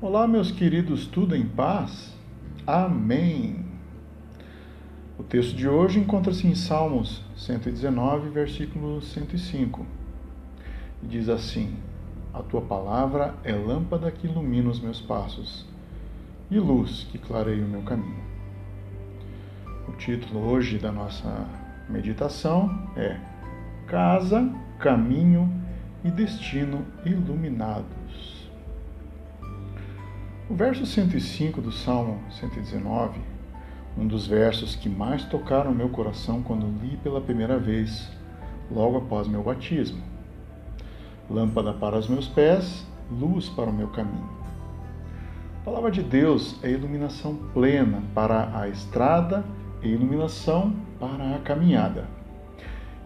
Olá, meus queridos, tudo em paz? Amém. O texto de hoje encontra-se em Salmos 119, versículo 105. E diz assim: A tua palavra é lâmpada que ilumina os meus passos e luz que clareia o meu caminho. O título hoje da nossa meditação é Casa, Caminho e Destino Iluminados. O verso 105 do Salmo 119, um dos versos que mais tocaram meu coração quando li pela primeira vez, logo após meu batismo. Lâmpada para os meus pés, luz para o meu caminho. A palavra de Deus é iluminação plena para a estrada e iluminação para a caminhada.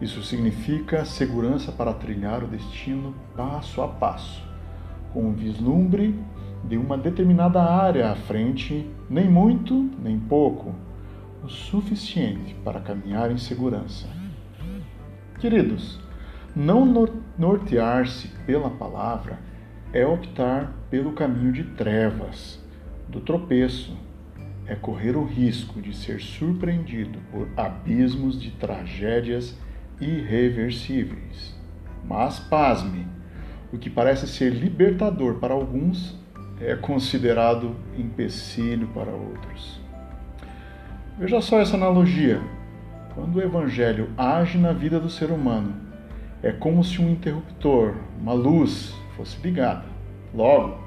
Isso significa segurança para trilhar o destino passo a passo, com um vislumbre de uma determinada área à frente, nem muito, nem pouco, o suficiente para caminhar em segurança. Queridos, não nortear-se pela palavra é optar pelo caminho de trevas, do tropeço, é correr o risco de ser surpreendido por abismos de tragédias irreversíveis. Mas pasme, o que parece ser libertador para alguns é considerado empecilho para outros. Veja só essa analogia. Quando o Evangelho age na vida do ser humano, é como se um interruptor, uma luz, fosse ligada. Logo,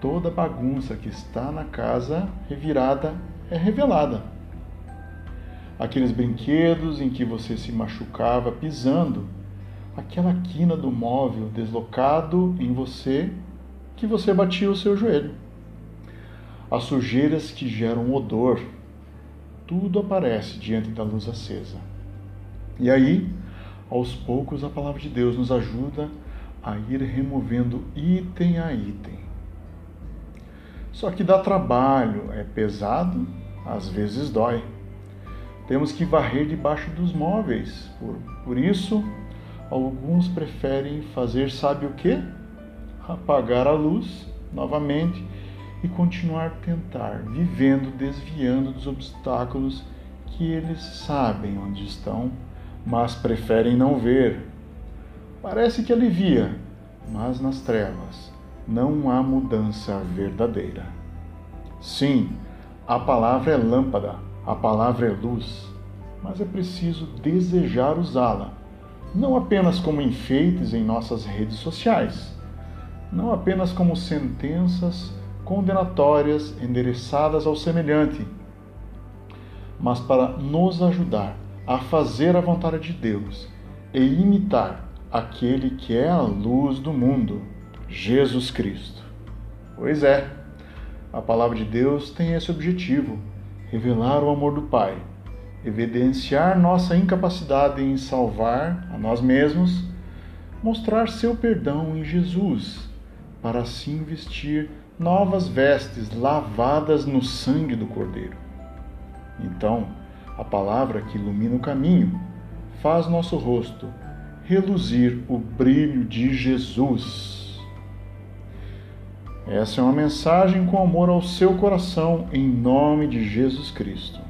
toda bagunça que está na casa revirada é revelada. Aqueles brinquedos em que você se machucava pisando, aquela quina do móvel deslocado em você que você batia o seu joelho. As sujeiras que geram odor, tudo aparece diante da luz acesa. E aí, aos poucos, a palavra de Deus nos ajuda a ir removendo item a item. Só que dá trabalho, é pesado, às vezes dói. Temos que varrer debaixo dos móveis. Por, por isso, alguns preferem fazer, sabe o que? apagar a luz novamente e continuar tentar, vivendo, desviando dos obstáculos que eles sabem onde estão, mas preferem não ver. Parece que alivia, mas nas trevas não há mudança verdadeira. Sim, a palavra é lâmpada, a palavra é luz, mas é preciso desejar usá-la, não apenas como enfeites em nossas redes sociais não apenas como sentenças condenatórias endereçadas ao semelhante, mas para nos ajudar a fazer a vontade de Deus e imitar aquele que é a luz do mundo, Jesus Cristo. Pois é, a palavra de Deus tem esse objetivo: revelar o amor do Pai, evidenciar nossa incapacidade em salvar a nós mesmos, mostrar seu perdão em Jesus para assim vestir novas vestes lavadas no sangue do Cordeiro. Então, a palavra que ilumina o caminho faz nosso rosto reluzir o brilho de Jesus. Essa é uma mensagem com amor ao seu coração, em nome de Jesus Cristo.